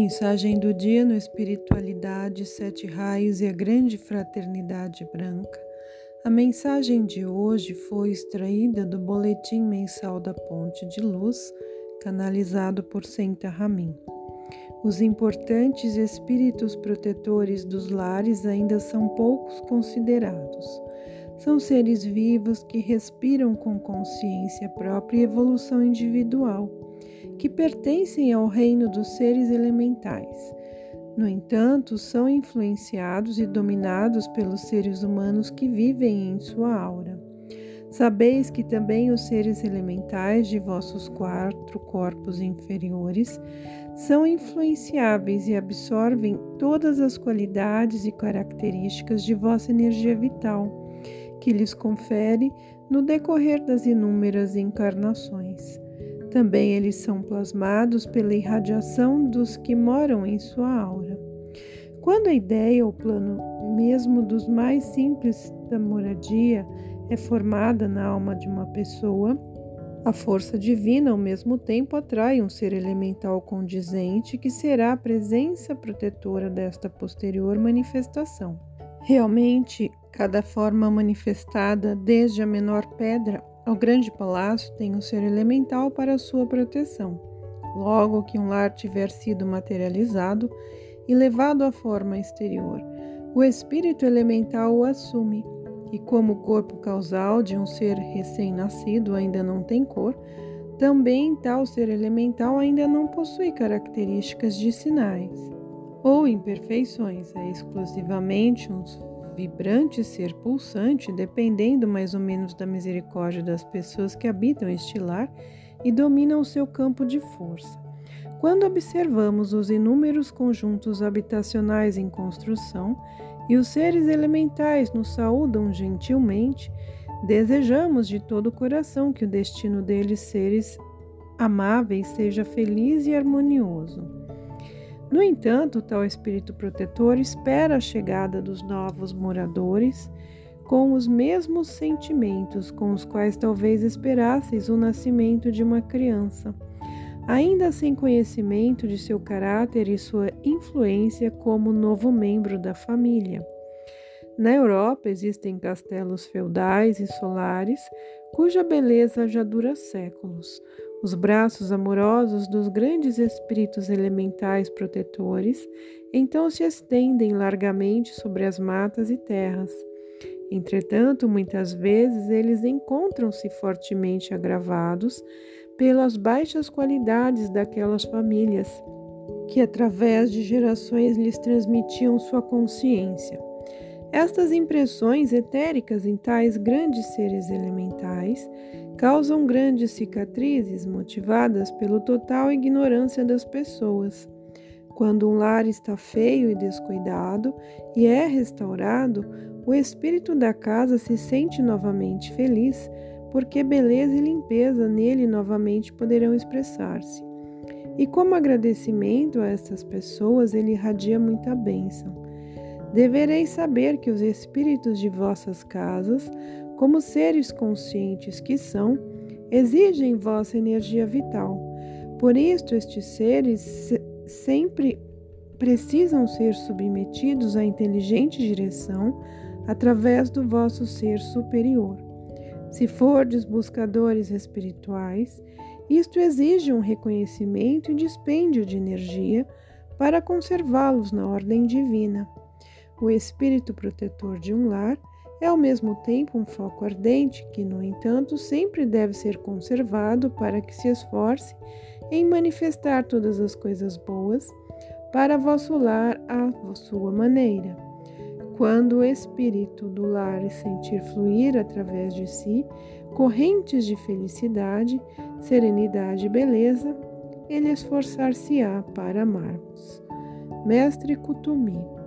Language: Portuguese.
Mensagem do dia no Espiritualidade, Sete Raios e a Grande Fraternidade Branca. A mensagem de hoje foi extraída do Boletim Mensal da Ponte de Luz, canalizado por Senta Ramin. Os importantes espíritos protetores dos lares ainda são poucos considerados. São seres vivos que respiram com consciência própria e evolução individual que pertencem ao reino dos seres elementais. No entanto, são influenciados e dominados pelos seres humanos que vivem em sua aura. Sabeis que também os seres elementais de vossos quatro corpos inferiores são influenciáveis e absorvem todas as qualidades e características de vossa energia vital, que lhes confere no decorrer das inúmeras encarnações. Também eles são plasmados pela irradiação dos que moram em sua aura. Quando a ideia ou plano, mesmo dos mais simples da moradia, é formada na alma de uma pessoa, a força divina, ao mesmo tempo, atrai um ser elemental condizente que será a presença protetora desta posterior manifestação. Realmente, cada forma manifestada, desde a menor pedra ao grande palácio tem um ser elemental para sua proteção. Logo que um lar tiver sido materializado e levado à forma exterior, o espírito elemental o assume, e como o corpo causal de um ser recém-nascido ainda não tem cor, também tal ser elemental ainda não possui características de sinais ou imperfeições, é exclusivamente um vibrante ser pulsante, dependendo mais ou menos da misericórdia das pessoas que habitam este lar e dominam o seu campo de força. Quando observamos os inúmeros conjuntos habitacionais em construção e os seres elementais nos saúdam gentilmente, desejamos de todo o coração que o destino deles, seres amáveis, seja feliz e harmonioso. No entanto, tal espírito protetor espera a chegada dos novos moradores com os mesmos sentimentos com os quais talvez esperasseis o nascimento de uma criança, ainda sem conhecimento de seu caráter e sua influência como novo membro da família. Na Europa existem castelos feudais e solares cuja beleza já dura séculos, os braços amorosos dos grandes espíritos elementais protetores então se estendem largamente sobre as matas e terras. Entretanto, muitas vezes eles encontram-se fortemente agravados pelas baixas qualidades daquelas famílias, que através de gerações lhes transmitiam sua consciência. Estas impressões etéricas em tais grandes seres elementais causam grandes cicatrizes motivadas pela total ignorância das pessoas. Quando um lar está feio e descuidado e é restaurado, o espírito da casa se sente novamente feliz, porque beleza e limpeza nele novamente poderão expressar-se. E como agradecimento a estas pessoas, ele irradia muita bênção. Devereis saber que os espíritos de vossas casas como seres conscientes que são, exigem vossa energia vital. Por isto, estes seres sempre precisam ser submetidos à inteligente direção através do vosso ser superior. Se fordes buscadores espirituais, isto exige um reconhecimento e dispêndio de energia para conservá-los na ordem divina. O espírito protetor de um lar é ao mesmo tempo um foco ardente que, no entanto, sempre deve ser conservado para que se esforce em manifestar todas as coisas boas para vosso lar à sua maneira. Quando o espírito do lar sentir fluir através de si correntes de felicidade, serenidade e beleza, ele esforçar-se-á para amar-vos. Mestre Kutumi